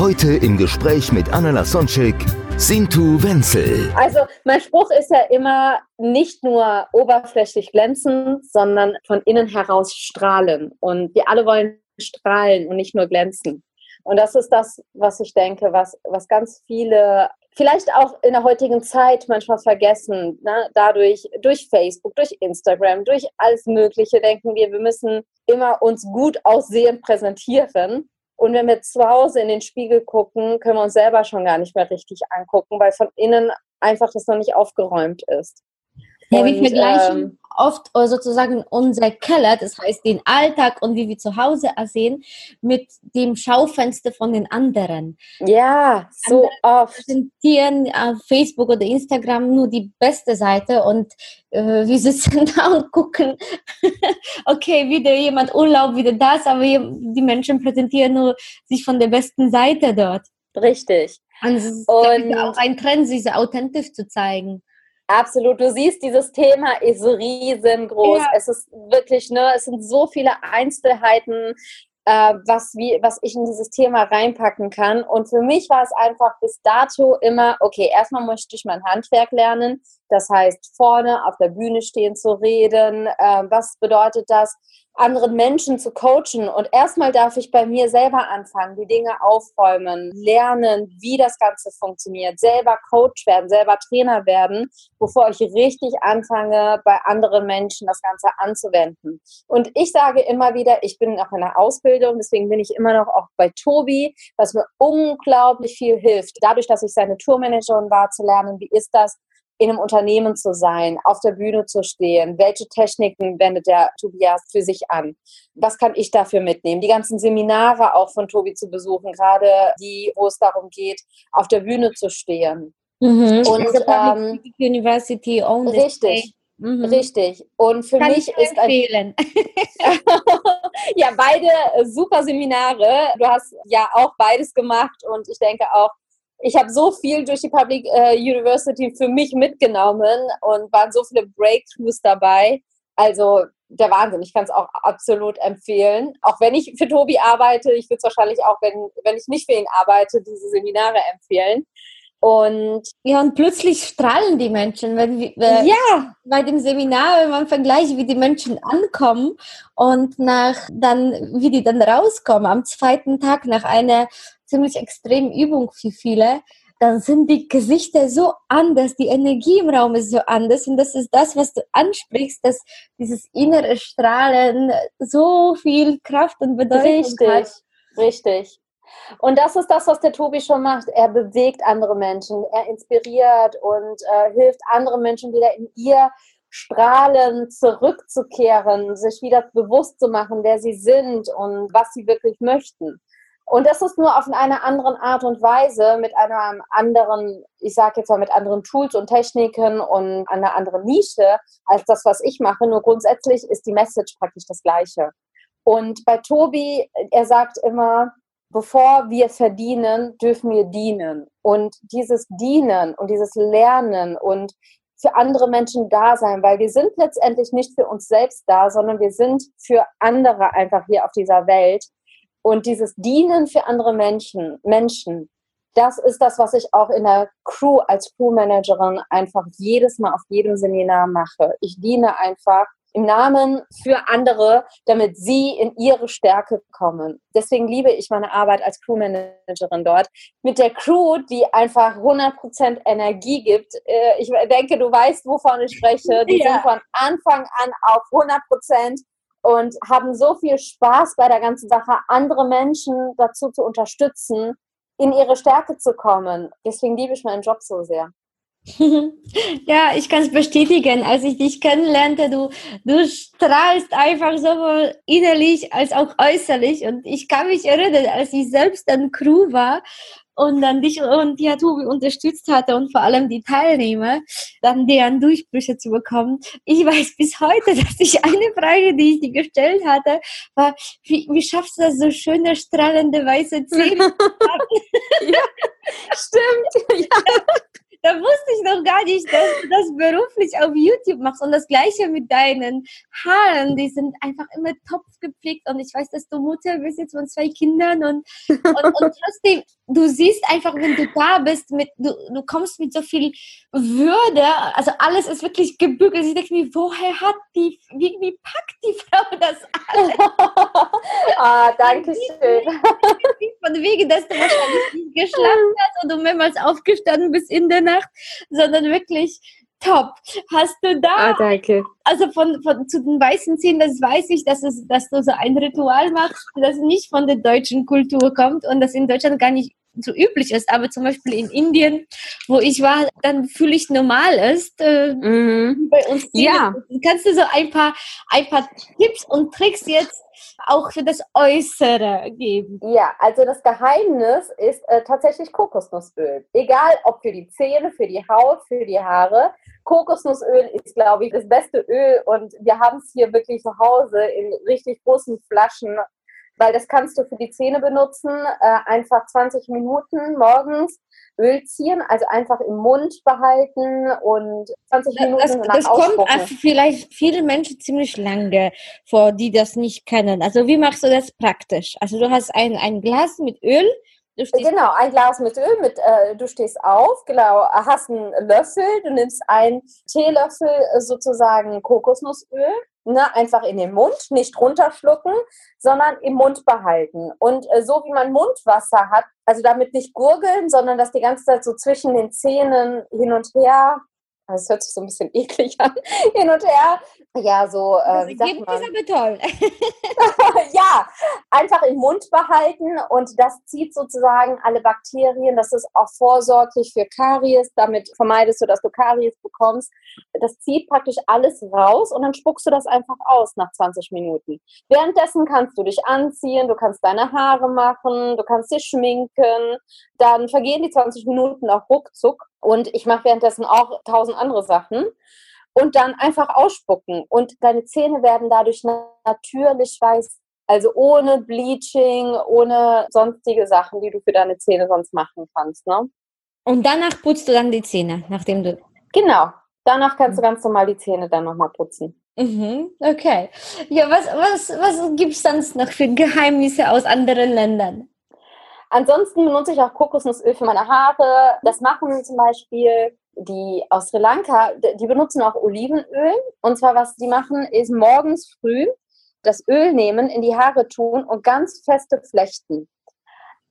Heute im Gespräch mit Anna Lasonczek, Sintu Wenzel. Also mein Spruch ist ja immer nicht nur oberflächlich glänzen, sondern von innen heraus strahlen. Und wir alle wollen strahlen und nicht nur glänzen. Und das ist das, was ich denke, was, was ganz viele vielleicht auch in der heutigen Zeit manchmal vergessen. Ne? Dadurch, durch Facebook, durch Instagram, durch alles Mögliche denken wir, wir müssen immer uns gut aussehen präsentieren. Und wenn wir zu Hause in den Spiegel gucken, können wir uns selber schon gar nicht mehr richtig angucken, weil von innen einfach das noch nicht aufgeräumt ist. Ja, wir vergleichen ähm, oft äh, sozusagen unser Keller, das heißt den Alltag und wie wir zu Hause aussehen, mit dem Schaufenster von den anderen. Ja, so oft. Präsentieren auf Facebook oder Instagram nur die beste Seite und äh, wir sitzen da und gucken, okay, wieder jemand Urlaub, wieder das, aber die Menschen präsentieren nur sich von der besten Seite dort. Richtig. Und es ist Und- auch ein Trend, sich so authentisch zu zeigen. Absolut. Du siehst, dieses Thema ist riesengroß. Ja. Es ist wirklich, ne, es sind so viele Einzelheiten, äh, was, wie, was ich in dieses Thema reinpacken kann. Und für mich war es einfach bis dato immer, okay, erstmal möchte ich mein Handwerk lernen. Das heißt, vorne auf der Bühne stehen zu reden. Äh, was bedeutet das? Anderen Menschen zu coachen. Und erstmal darf ich bei mir selber anfangen, die Dinge aufräumen, lernen, wie das Ganze funktioniert, selber Coach werden, selber Trainer werden, bevor ich richtig anfange, bei anderen Menschen das Ganze anzuwenden. Und ich sage immer wieder, ich bin noch in der Ausbildung, deswegen bin ich immer noch auch bei Tobi, was mir unglaublich viel hilft. Dadurch, dass ich seine Tourmanagerin war, zu lernen, wie ist das, in einem Unternehmen zu sein, auf der Bühne zu stehen, welche Techniken wendet der Tobias für sich an, was kann ich dafür mitnehmen, die ganzen Seminare auch von Tobi zu besuchen, gerade die, wo es darum geht, auf der Bühne zu stehen. Und Und, ähm, University own this Richtig. Mhm. richtig. Und für Kann mich ist ein empfehlen. ja, beide super Seminare. Du hast ja auch beides gemacht und ich denke auch, ich habe so viel durch die Public äh, University für mich mitgenommen und waren so viele Breakthroughs dabei. Also der Wahnsinn. Ich kann es auch absolut empfehlen. Auch wenn ich für Tobi arbeite, ich würde es wahrscheinlich auch, wenn, wenn ich nicht für ihn arbeite, diese Seminare empfehlen. Und Ja, und plötzlich strahlen die Menschen, wenn wir, äh, ja, bei dem Seminar, wenn man vergleicht, wie die Menschen ankommen und nach dann, wie die dann rauskommen, am zweiten Tag nach einer ziemlich extremen Übung für viele, dann sind die Gesichter so anders, die Energie im Raum ist so anders und das ist das, was du ansprichst, dass dieses innere Strahlen so viel Kraft und Bedeutung Richtig, hat. richtig. Und das ist das, was der Tobi schon macht. Er bewegt andere Menschen, er inspiriert und äh, hilft anderen Menschen wieder in ihr Strahlen zurückzukehren, sich wieder bewusst zu machen, wer sie sind und was sie wirklich möchten. Und das ist nur auf eine andere Art und Weise, mit einem anderen, ich sage jetzt mal mit anderen Tools und Techniken und einer anderen Nische als das, was ich mache. Nur grundsätzlich ist die Message praktisch das gleiche. Und bei Tobi, er sagt immer, bevor wir verdienen, dürfen wir dienen. Und dieses Dienen und dieses Lernen und für andere Menschen da sein, weil wir sind letztendlich nicht für uns selbst da, sondern wir sind für andere einfach hier auf dieser Welt. Und dieses Dienen für andere Menschen, Menschen, das ist das, was ich auch in der Crew als Crewmanagerin einfach jedes Mal auf jedem Seminar mache. Ich diene einfach im Namen für andere, damit sie in ihre Stärke kommen. Deswegen liebe ich meine Arbeit als Crewmanagerin dort. Mit der Crew, die einfach 100% Energie gibt. Äh, Ich denke, du weißt, wovon ich spreche. Die Ja. sind von Anfang an auf 100% und haben so viel Spaß bei der ganzen Sache, andere Menschen dazu zu unterstützen, in ihre Stärke zu kommen. Deswegen liebe ich meinen Job so sehr. Ja, ich kann es bestätigen. Als ich dich kennenlernte, du, du strahlst einfach sowohl innerlich als auch äußerlich. Und ich kann mich erinnern, als ich selbst dann Crew war und dann dich und ja, Tobi unterstützt hatte und vor allem die Teilnehmer, dann deren Durchbrüche zu bekommen. Ich weiß bis heute, dass ich eine Frage, die ich dir gestellt hatte, war, wie, wie schaffst du das, so schöne, strahlende, weiße Zähne? ja, stimmt. Ja nicht, dass du das beruflich auf YouTube machst. Und das gleiche mit deinen Haaren, die sind einfach immer top gepflegt. Und ich weiß, dass du Mutter bist jetzt von zwei Kindern und, und, und trotzdem, du siehst einfach, wenn du da bist, mit, du, du kommst mit so viel Würde, also alles ist wirklich gebügelt. Ich denke mir, woher hat die, wie, wie packt die Frau das alles? ah, danke schön. Von wegen, dass du wahrscheinlich nicht geschlafen hast und du mehrmals aufgestanden bist in der Nacht, sondern wirklich top. Hast du da, ah, danke. also von, von zu den weißen Zähnen, das weiß ich, dass, es, dass du so ein Ritual machst, das nicht von der deutschen Kultur kommt und das in Deutschland gar nicht so üblich ist, aber zum Beispiel in Indien, wo ich war, dann fühle ich normal ist. Äh, mhm. Bei uns ja. Kannst du so ein paar, ein paar Tipps und Tricks jetzt auch für das Äußere geben? Ja, also das Geheimnis ist äh, tatsächlich Kokosnussöl. Egal ob für die Zähne, für die Haut, für die Haare. Kokosnussöl ist, glaube ich, das beste Öl und wir haben es hier wirklich zu Hause in richtig großen Flaschen weil das kannst du für die Zähne benutzen. Äh, einfach 20 Minuten morgens Öl ziehen, also einfach im Mund behalten und 20 Minuten das, das kommt vielleicht viele Menschen ziemlich lange vor, die das nicht kennen. Also wie machst du das praktisch? Also du hast ein, ein Glas mit Öl. Genau, ein Glas mit Öl, mit, äh, du stehst auf, genau, hast einen Löffel, du nimmst einen Teelöffel äh, sozusagen Kokosnussöl, ne, einfach in den Mund, nicht runterschlucken, sondern im Mund behalten. Und äh, so wie man Mundwasser hat, also damit nicht gurgeln, sondern das die ganze Zeit so zwischen den Zähnen hin und her das hört sich so ein bisschen eklig an, hin und her. Ja, so. Äh, das Ergebnis ist aber toll. ja, einfach im Mund behalten und das zieht sozusagen alle Bakterien. Das ist auch vorsorglich für Karies. Damit vermeidest du, dass du Karies bekommst. Das zieht praktisch alles raus und dann spuckst du das einfach aus nach 20 Minuten. Währenddessen kannst du dich anziehen, du kannst deine Haare machen, du kannst dich schminken. Dann vergehen die 20 Minuten auch ruckzuck und ich mache währenddessen auch tausend andere Sachen. Und dann einfach ausspucken. Und deine Zähne werden dadurch natürlich weiß. Also ohne Bleaching, ohne sonstige Sachen, die du für deine Zähne sonst machen kannst. Ne? Und danach putzt du dann die Zähne, nachdem du. Genau. Danach kannst du ganz normal die Zähne dann nochmal putzen. Mhm, okay. Ja, was, was, was gibt es sonst noch für Geheimnisse aus anderen Ländern? Ansonsten benutze ich auch Kokosnussöl für meine Haare. Das machen zum Beispiel die aus Sri Lanka, die benutzen auch Olivenöl. Und zwar, was die machen, ist morgens früh das Öl nehmen, in die Haare tun und ganz feste flechten.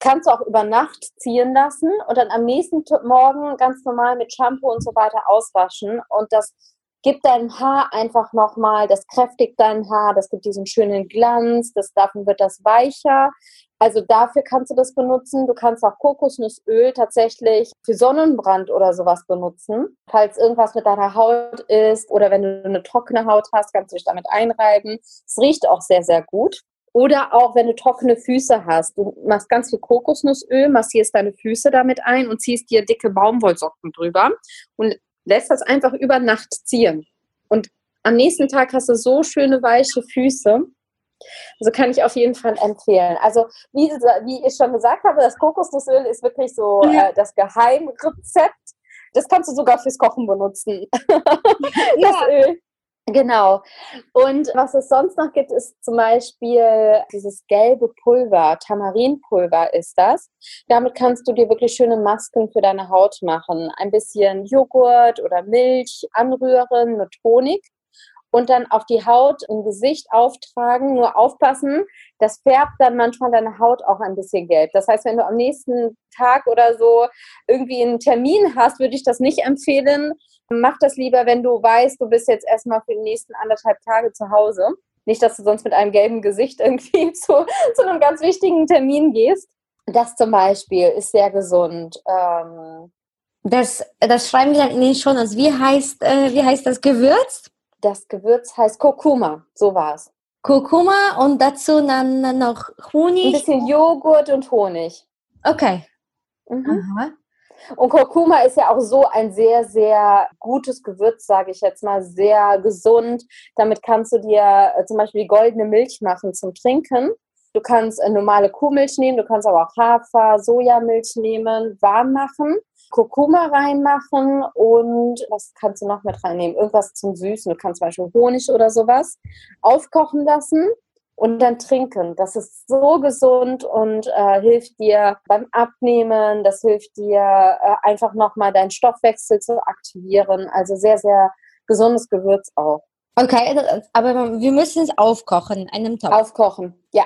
Kannst du auch über Nacht ziehen lassen und dann am nächsten Morgen ganz normal mit Shampoo und so weiter auswaschen. Und das gibt deinem Haar einfach nochmal, das kräftigt dein Haar, das gibt diesen schönen Glanz, das, davon wird das weicher. Also dafür kannst du das benutzen. Du kannst auch Kokosnussöl tatsächlich für Sonnenbrand oder sowas benutzen. Falls irgendwas mit deiner Haut ist oder wenn du eine trockene Haut hast, kannst du dich damit einreiben. Es riecht auch sehr, sehr gut. Oder auch wenn du trockene Füße hast. Du machst ganz viel Kokosnussöl, massierst deine Füße damit ein und ziehst dir dicke Baumwollsocken drüber und lässt das einfach über Nacht ziehen. Und am nächsten Tag hast du so schöne weiche Füße. Also kann ich auf jeden Fall empfehlen. Also wie, wie ich schon gesagt habe, das Kokosnussöl ist wirklich so äh, das Geheimrezept. Das kannst du sogar fürs Kochen benutzen. das Öl. Genau. Und was es sonst noch gibt, ist zum Beispiel dieses gelbe Pulver, Tamarinpulver ist das. Damit kannst du dir wirklich schöne Masken für deine Haut machen. Ein bisschen Joghurt oder Milch anrühren mit Honig und dann auf die Haut im Gesicht auftragen. Nur aufpassen, das färbt dann manchmal deine Haut auch ein bisschen gelb. Das heißt, wenn du am nächsten Tag oder so irgendwie einen Termin hast, würde ich das nicht empfehlen. Mach das lieber, wenn du weißt, du bist jetzt erstmal für die nächsten anderthalb Tage zu Hause. Nicht, dass du sonst mit einem gelben Gesicht irgendwie zu, zu einem ganz wichtigen Termin gehst. Das zum Beispiel ist sehr gesund. Ähm, Das, das schreiben wir dann in den Shownotes. Wie heißt, äh, wie heißt das Gewürz? Das Gewürz heißt Kurkuma, so war es. Kurkuma und dazu dann noch Ein Honig. bisschen Joghurt und Honig. Okay. Mhm. Und Kurkuma ist ja auch so ein sehr, sehr gutes Gewürz, sage ich jetzt mal, sehr gesund. Damit kannst du dir äh, zum Beispiel die goldene Milch machen zum Trinken. Du kannst äh, normale Kuhmilch nehmen, du kannst aber auch Hafer, Sojamilch nehmen, warm machen, Kurkuma reinmachen und was kannst du noch mit reinnehmen? Irgendwas zum Süßen. Du kannst zum Beispiel Honig oder sowas aufkochen lassen und dann trinken. Das ist so gesund und äh, hilft dir beim Abnehmen. Das hilft dir äh, einfach nochmal deinen Stoffwechsel zu aktivieren. Also sehr, sehr gesundes Gewürz auch. Okay, aber wir müssen es aufkochen in einem Topf. Aufkochen, ja.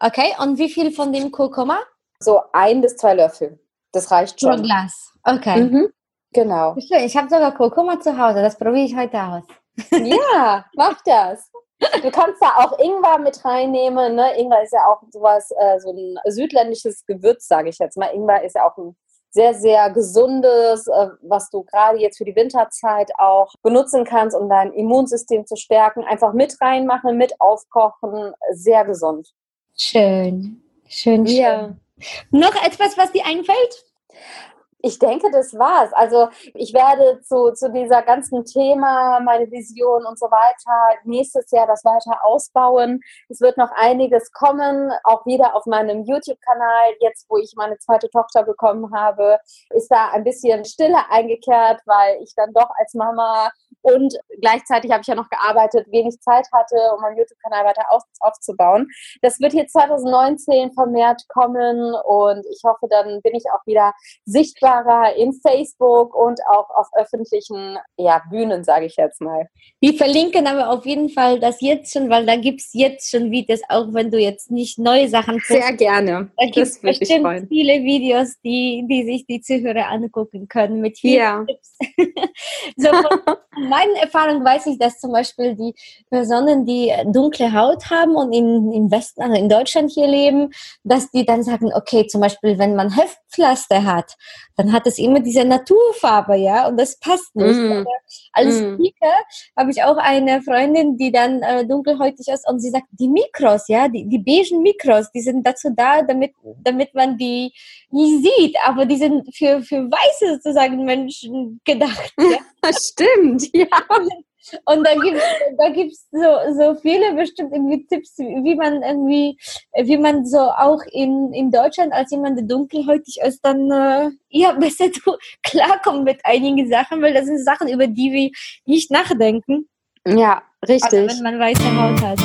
Okay, und wie viel von dem Kurkuma? So ein bis zwei Löffel. Das reicht Pro schon. Glas. Okay. Mhm. Genau. Schön, ich habe sogar Kurkuma zu Hause, das probiere ich heute aus. Ja, mach das. Du kannst da auch Ingwer mit reinnehmen. Ne? Ingwer ist ja auch sowas, äh, so ein südländisches Gewürz, sage ich jetzt mal. Ingwer ist ja auch ein sehr, sehr gesundes, äh, was du gerade jetzt für die Winterzeit auch benutzen kannst, um dein Immunsystem zu stärken. Einfach mit reinmachen, mit aufkochen. Sehr gesund. Schön. Schön, schön. Noch etwas, was dir einfällt? Ich denke, das war's. Also ich werde zu, zu dieser ganzen Thema, meine Vision und so weiter, nächstes Jahr das weiter ausbauen. Es wird noch einiges kommen, auch wieder auf meinem YouTube-Kanal. Jetzt, wo ich meine zweite Tochter bekommen habe, ist da ein bisschen Stille eingekehrt, weil ich dann doch als Mama und gleichzeitig habe ich ja noch gearbeitet, wenig Zeit hatte, um meinen YouTube-Kanal weiter auf, aufzubauen. Das wird hier 2019 vermehrt kommen und ich hoffe, dann bin ich auch wieder sichtbarer in Facebook und auch auf öffentlichen ja, Bühnen, sage ich jetzt mal. Wir verlinken aber auf jeden Fall das jetzt schon, weil da gibt es jetzt schon Videos, auch wenn du jetzt nicht neue Sachen postest. gerne. Da gibt es bestimmt viele Videos, die, die sich die Zuhörer angucken können mit vielen Ja. Tipps. so meinen Erfahrungen weiß ich, dass zum Beispiel die Personen, die dunkle Haut haben und in, im Westen, also in Deutschland hier leben, dass die dann sagen, okay, zum Beispiel, wenn man Heftpflaster hat, dann hat es immer diese Naturfarbe, ja, und das passt nicht. Mm. Aber als Mm. Speaker habe ich auch eine Freundin, die dann äh, dunkelhäutig ist und sie sagt, die Mikros, ja, die, die beigen Mikros, die sind dazu da, damit, damit man die nicht sieht, aber die sind für, für weiße sozusagen Menschen gedacht. Ja? Stimmt, ja. Und da gibt da gibt's so, so viele bestimmt irgendwie Tipps, wie man irgendwie, wie man so auch in, in Deutschland als jemand, der dunkelhäutig ist, dann äh, ja besser zu, klarkommt mit einigen Sachen, weil das sind Sachen, über die wir nicht nachdenken, Ja, also richtig. wenn man weiße Haut hat.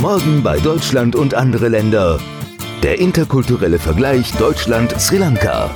Morgen bei Deutschland und andere Länder. Der interkulturelle Vergleich Deutschland-Sri Lanka.